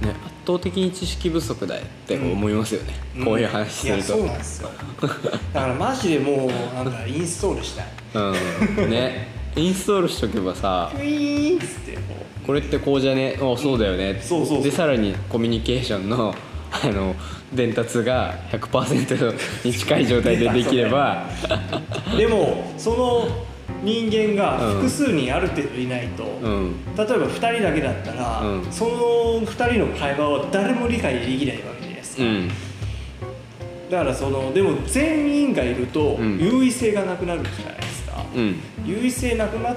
ね、圧倒的に知識不足だよって思いますよね、こういう話すいやるとそうなんですよ。だからマジでもうなんかインストールしたい。うん。ね。インストールしとけばさクイーンっつってここれってこうじゃね？あそうだよね、そうそうそう。でさらにコミュニケーションの あの伝達が100%に近い状態でできれば。うでもその人間が複数にある程度いないと、うん。例えば2人だけだったら、うん。その2人の会話を誰も理解できないわけじゃないですか、うん。だからそのでも全員がいるとうん。優位性がなくなるじゃないですか、うん。優位性なくなる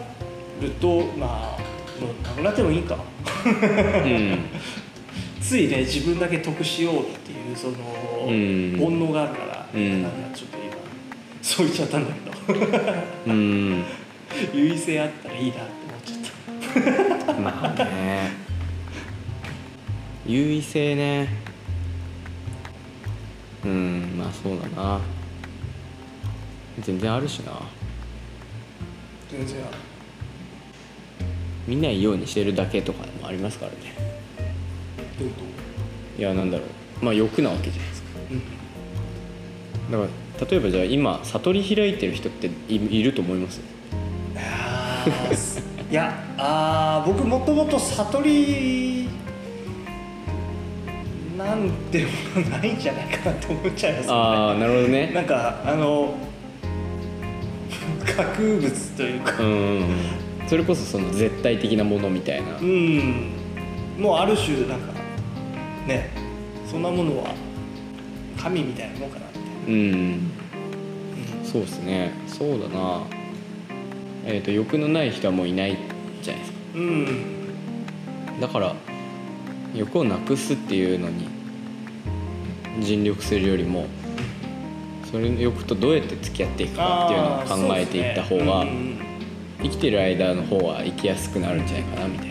とまあもうなくなってもいいか。うん。ついね自分だけ得しようっていうそのうん。煩悩があるから、うん。なんかちょっと今そう言っちゃったんだけどうん優位性あったらいいなって思っちゃった。まあね。優位性ね。うんまあそうだな。全然あるしな。全然見ないようにしてるだけとかもありますからね。どういうこいやなんだろう。まあ欲なわけじゃないですか。とうん。だから例えばじゃあ今悟り開いてる人っていいると思います？いやあー僕もともと悟りなんでもないんじゃないかなって思っちゃいますああなるほどなねんかあの架空物というか。うん。それこそその絶対的なものみたいな。うん。もうある種なんかねそんなものは神みたいなもんかなうん。そうですね。そうだな。えっ、と欲のない人はもういないじゃないですか。うん。だから欲をなくすっていうのに尽力するよりもそれの欲とどうやって付き合っていくかっていうのを考えていった方が、ねうん生きてる間の方は生きやすくなるんじゃないかなみたいな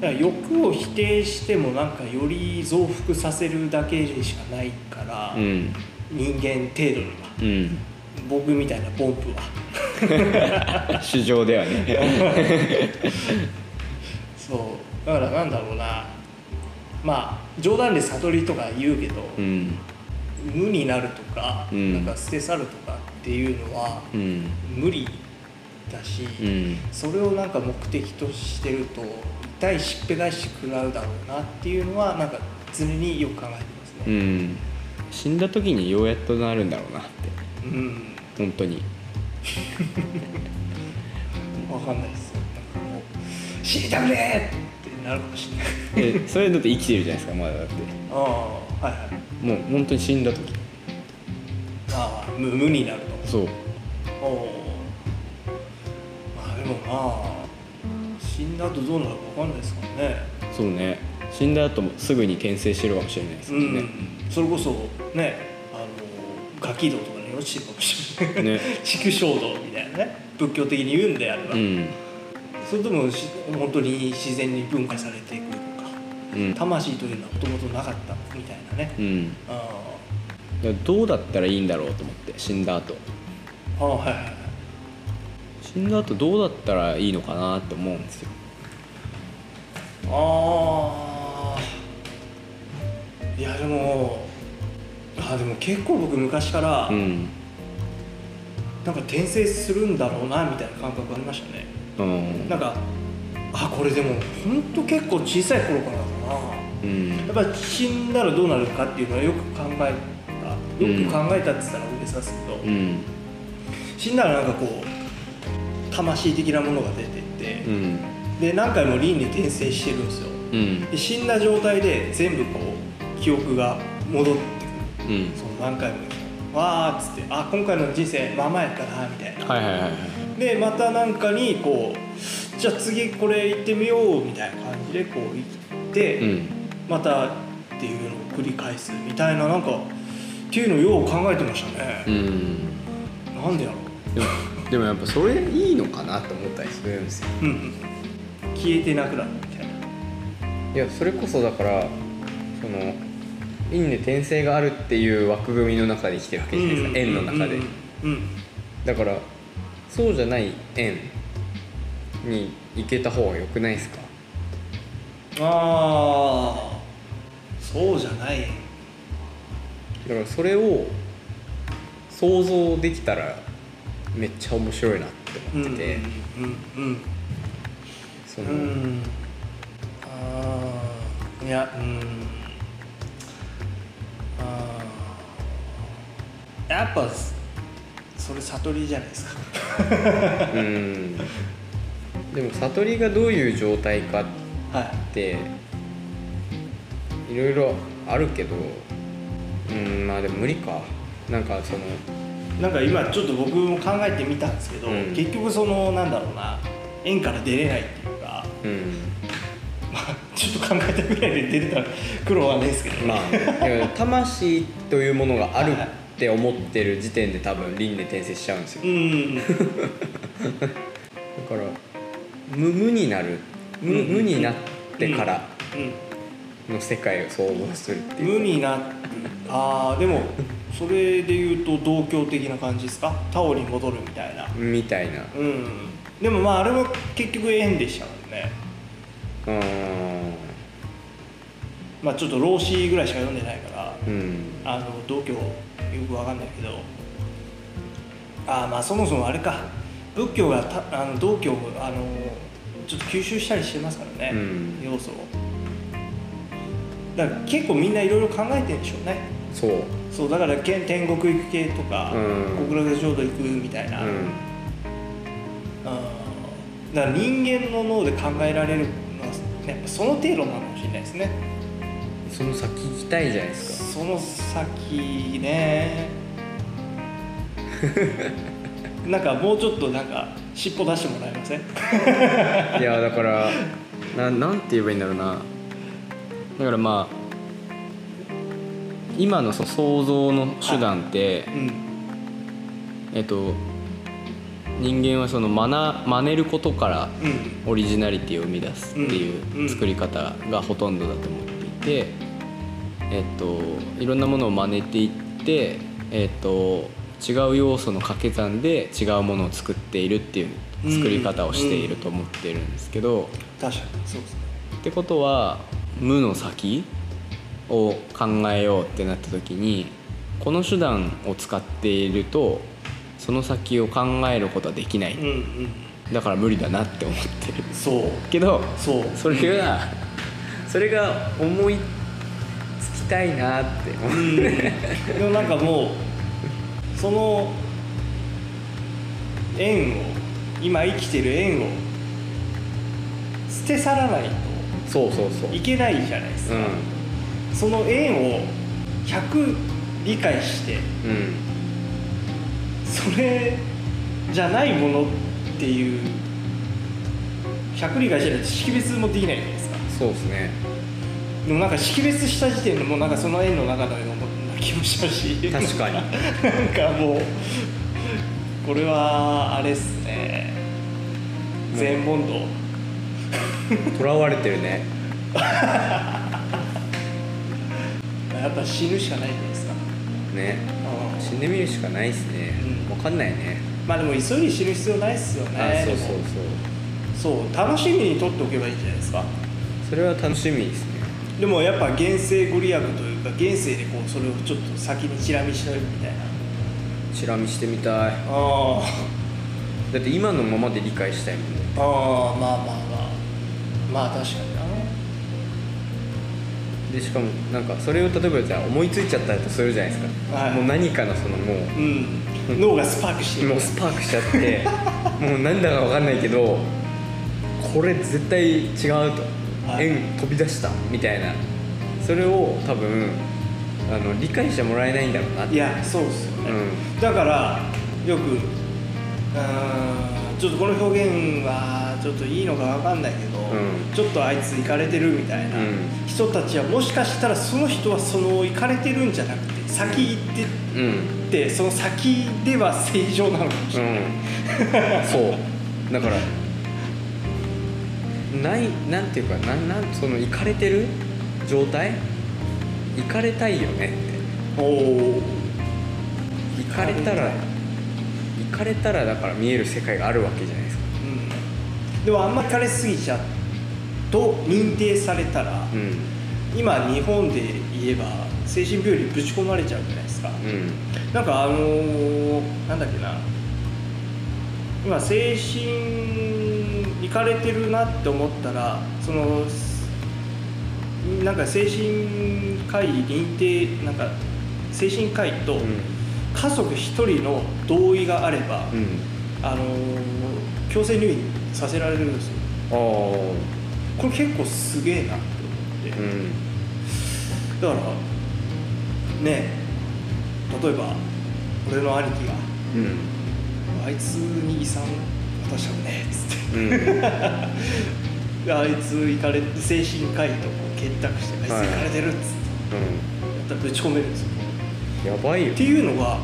だから欲を否定してもなんかより増幅させるだけでしかないから、うん。人間程度には。うん。僕みたいなポンプは。市場ではね。そう。だからなんだろうな。まあ冗談で悟りとか言うけど、うん。無になるとか,、うん。なんか捨て去るとかっていうのはうん。無理だし、うん。それをなんか目的としてると痛いしっぺ返し食らうだろうなっていうのはなんか常によく考えてますうねん。死んだ時にようやっとなるんだろうなって。うん、本当に。わかんないですよ。なんかもう死にたくねえってなるかもしれない。でそれだって生きてるじゃないですかまだだって。ああはいはい。もう本当に死んだ時。ああ無無になると。そう。おおまあでもまあ死んだ後どうなるかわかんないですからね。そうね。死んだ後もすぐに転生してるかもしれないですうん、けどね、それこそねあのガキ道とかに落ちてるかもしれない。ね。畜生道みたいなね。仏教的に言うんであれば、うん。それともし本当に自然に分化されていくのか。うん。魂というのはもともとなかったみたいなね、うん。あどうだったらいいんだろうと思って死んだ後。あああはいはいはい死んだ後どうだったらいいのかなって思うんですよ。ああいやでもあでも結構僕昔から、うん。なんか転生するんだろうなみたいな感覚ありましたね。うん。なんかあこれでも本当結構小さい頃からだな。うん。やっぱり死んだらどうなるかっていうのはよく考えたよく考えたって言ったら大げさですけど、うん。死んだらなんかこう魂的なものが出てってう、ん。で何回も輪廻転生してるんですよ。うん。で死んだ状態で全部こう記憶が戻ってくる。うん。その何回もわーっつってあ今回の人生まあまあやったなみたいな。はいはいはいはい。でまたなんかにこうじゃあ次これ行ってみようみたいな感じでこう行って、うん。またっていうのを繰り返すみたいななんかっていうのをよう考えてましたね。う、ん。なんでやろでもでもやっぱそれいいのかなと思ったりするんですよ。う、うんうん、消えてなくなるみたいな。いやそれこそだからその因縁転生があるっていう枠組みの中で生きてるわけじゃないですか、円の中で、うんうんだからそうじゃない円に行けた方が良くないですか？ああそうじゃないだからそれを想像できたらめっちゃ面白いなって思ってて、うんうんその。うん。いやうん。ああやっぱそれ悟りじゃないですか。うん。でも悟りがどういう状態かはってい。ろいろあるけどうんまあでも無理か。なんかそのいなんか今ちょっと僕も考えてみたんですけど、うん。結局そのなんだろうな円から出れないっていうかうん。まあちょっと考えたぐらいで出れたら苦労はないですけどね。まあ魂というものがあるって思ってる時点で多分輪廻転生しちゃうんですよ。うん。だから無無になる。無うん。無になってからうん。の世界を想像するっていう。無になるああでもそれで言うと同居的な感じですか？タオに戻るみたいな。みたいな。うん。でもまああれも結局縁でしたもんね。うー。んまあちょっと老子ぐらいしか読んでないからうん。あの同居よくわかんないけど。ああまあそもそもあれか。仏教がたあの道教をあのちょっと吸収したりしてますからね、うん。要素を。だから結構みんないろいろ考えてるんでしょうねそう。そうだから天国行く系とか、うん。極楽浄土行くみたいな、うん。だから人間の脳で考えられるのは、やっぱその程度なのかもしれないですね。その先行きたいじゃないですか。その先ね。なんかもうちょっとなんか尻尾出してもらえません？いやだからななんて言えばいいんだろうな。だからまあ今のその想像の手段って、うん。えっと人間はその真な真似ることからうん。オリジナリティを生み出すっていうん。う作り方がほとんどだと思っていて、えっといろんなものを真似ていって、えっと違う要素の掛け算で違うものを作っているっていう作り方をしていると思ってるんですけど、確かにそうですね。ってことは無の先を考えようってなった時にこの手段を使っているとその先を考えることはできない、うんうん。だから無理だなって思ってる。そう。けどそう。それがそれが思いつきたいなって思う、うんでもなんかもうその縁を今生きてる縁を捨て去らないそうそうそう。といけないじゃないですか、うその縁を100理解してんうん。それじゃないものっていう100理解してないと識別もできないじゃないですか。そうですね。でもなんか識別した時点でもうなんかその縁の中のような気もしたし。確かに。なんかもうこれはあれっすね。全問答。とらわれてるね やっぱ死ぬしかないじゃないですか。ね。うん。死んでみるしかないっすね、うん。分かんないね。まあでも急いで死ぬ必要ないっすよね。あそうそうそう。そう楽しみにとっておけばいいんじゃないですか。それは楽しみですね。でもやっぱ現世ご利益というか現世でこうそれをちょっと先にチラ見しとくみたいな。チラ見してみたい。ああ。だって今のままで理解したいもんね。ああまあまあまあ。まあ確かに。なでしかもなんかそれを例えばじゃあ思いついちゃったとするじゃないですか、はい。もう何かのそのもう。うん。脳がスパークしてる。もうスパークしちゃって。もうなんだか分かんないけどこれ絶対違うと、はい。円飛び出したみたいな。それを多分あの理解してもらえないんだろうなって。いやそうですよね、うだからよくうーんちょっとこの表現はちょっといいのかわかんないけど、うん。ちょっとあいつ行かれてるみたいな。うん。人たちはもしかしたらその人はその行かれてるんじゃなくて先行ってうん。ってその先では正常なのかもしうれない、ん。そう。だからないなんていうかなんなんその行かれてる状態？行かれたいよねって。おお行かれたら行かれたらだから見える世界があるわけじゃないですか。うん。でもあんま行かれすぎちゃっと認定されたら、うん。今日本で言えば精神病院にぶち込まれちゃうじゃないですか、うん。なんかあのーなんだっけな。今精神いかれてるなって思ったらそのなんか精神科医認定なんか精神科医とうん。家族一人の同意があれば、うん。あのー強制入院させられるんですよこれ結構すげえなって思って、うんだからね例えば俺の兄貴がうん。あいつに遺産渡したくねえっつって。うん。あいつ行かれて精神科医と結託してあいつはい行かれてるっつって。やったらぶち込めるんですよ。うんやばいよ。っていうのが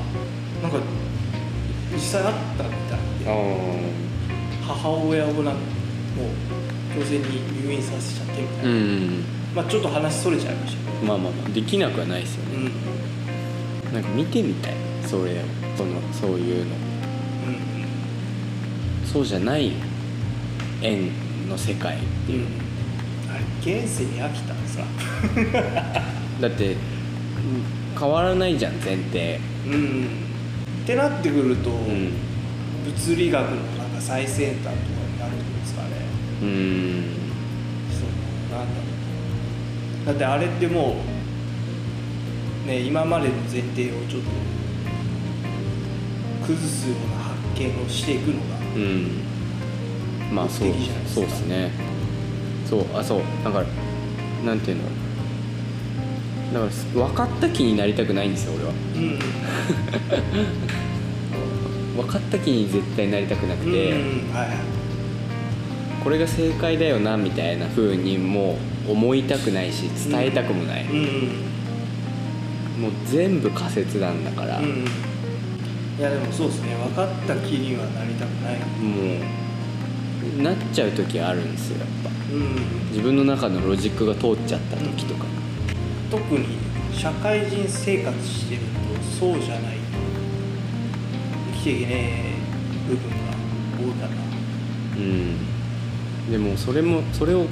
なんか実際あったみたいで。あ母親をなんかもう強制に入院させちゃってみたいな、あうん。まあちょっと話それちゃいましたけまあまあまあできなくはないですよどうん。ねなんか見てみたいそれをそのそういうの。うんそうじゃない縁の世界っていう、あれ現世に飽きたんですか？だってうん変わらないじゃん前提。うんってなってくると、うん。物理学のなんか最先端とうん。そうなんだ。ろうだってあれってもうね今までの前提をちょっと崩すような発見をしていくのがうん。まあそうそうですね。そうあそう。だからなんていうの？だから分かった気になりたくないんですよ俺は。うん。分かった気に絶対なりたくなくうんて、うん。はいはいこれが正解だよなみたいな風にもう思いたくないし伝えたくもない、うんうん。もう全部仮説なんだから、うんうん。いやでもそうですね。分かった気にはなりたくない。もうなっちゃう時あるんですよやっぱ。うん自分の中のロジックが通っちゃった時とか、特に社会人生活してるとそうじゃないと生きていけねえ部分が多いかな。うんでもそれもそれを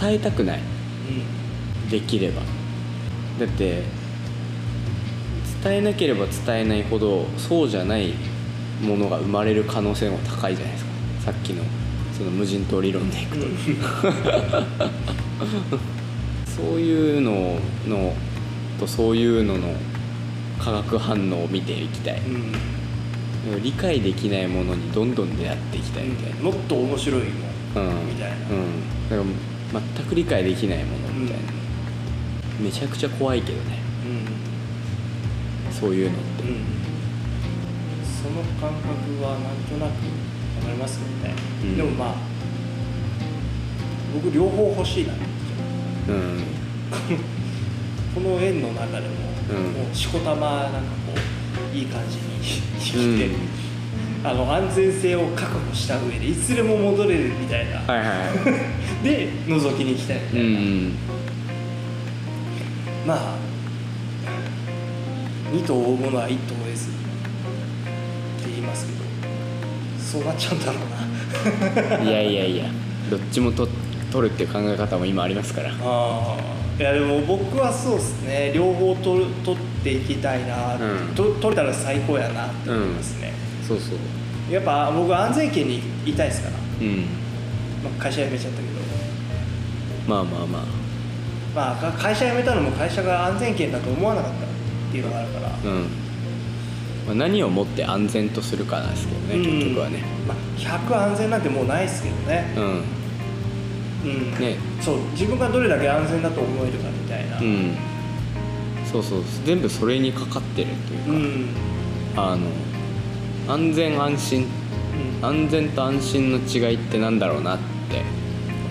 伝えたくない。できれば。だって伝えなければ伝えないほどそうじゃないものが生まれる可能性も高いじゃないですか。さっきのその無人島理論でいくと、そういうののとそういうのの化学反応を見ていきたい、うん。理解できないものにどんどん出会っていきたいみたいな、もっと面白いもんうんみたいなうん、だから全く理解できないものみたいな、めちゃくちゃ怖いけどね。うんそういうのって、うん。その感覚はなんとなくわかりますよね、うん。でもまあ僕両方欲しいなって。うん。この円の中でも,、うん。もうしこたまなんかこういい感じに生きて、あの安全性を確保した上でいつでも戻れるみたいな、はいはい で覗きに行きたいみたういな、んまあ二頭追うものは一頭ですって言いますけどそうなっちゃうんだろうな。いやいやいや。どっちもと取るっていう考え方も今ありますから。ああ。いやでも僕はそうですね。両方取る取っていきたいな、うん。と取れたら最高やなって思いますね、そうそう。やっぱ僕安全圏にいたいですから、うん。まあ、会社辞めちゃったけど。まあまあまあ。まあか会社辞めたのも会社が安全圏だと思わなかったっていうのがあるから、うん、まあ、何をもって安全とするかなんですけどね、うん。結局はね。まあ、100安全なんてもうないですけどね。うん。うん。ね。そう自分がどれだけ安全だと思えるかみたいな。うん。そうそう。全部それにかかってるというか、うん。あの安全安心。うん。安全と安心の違いってなんだろうなって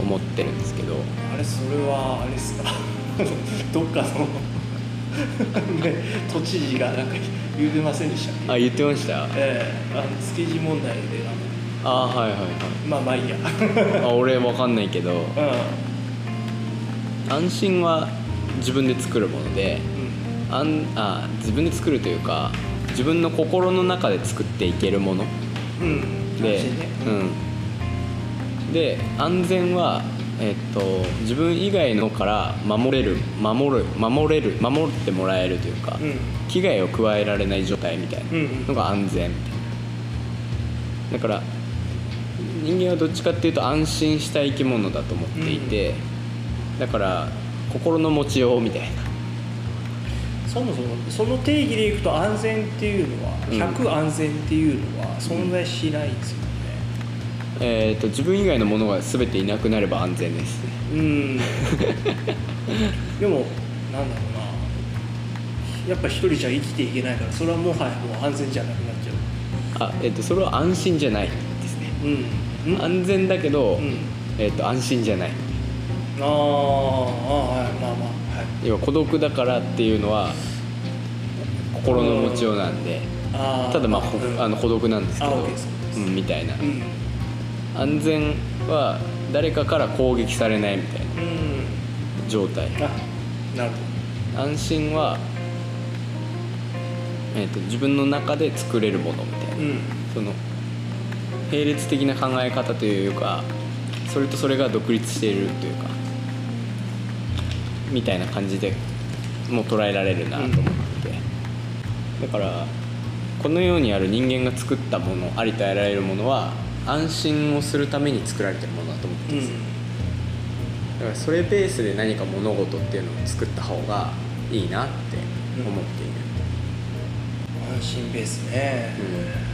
思ってるんですけど。あれそれはあれですか？どっかの？ね都知事がなんか言うてませんでしたあ言ってました？ええ。あの築地問題でああはいはいはい。のまあまあいいや。あ俺わかんないけど。う安心は自分で作るものでん。あんあ自分で作るというか自分の心の中で作っていけるもの。うん。うんでね、うん、で安全はえっと自分以外のから守れる守る守れる守ってもらえるというか、うん。危害を加えられない状態みたいなうんうん。のが安全。みたいなだから人間はどっちかっていうと安心した生き物だと思っていて、だから心の持ちようみたいなそもそもその定義でいくと安全っていうのはうん。100安全っていうのは存在しないんですよね。えー、と自分以外のものが全ていなくなれば安全ですね。うん。でもなんだろうな。やっぱ一人じゃ生きていけないからそれはもはやもう安全じゃなくなっちゃあ、えー、とそれは安心じゃないですね。ううん。うん。あ安全だけど、うん。えー、と安心じゃない。あーあーはいまあまあ。はい要は孤独だからっていうのは心の持ちようなんでただまあほうん。あの孤独なんですけどうん、みたいな。うん。安全は誰かから攻撃されないみたいなうん。状態。あなるほ安心は、えー、と自分の中で作れるものみたいな、その並列的な考え方というかそれとそれが独立しているというかみたいな感じでもう捉えられるなと思って。て、だからこの世にある人間が作ったものありとあらゆるものは安心をするために作られてるものだと思ってうん。ます、だからそれベースで何か物事っていうのを作った方がいいなって思っている、安心ベースね、うん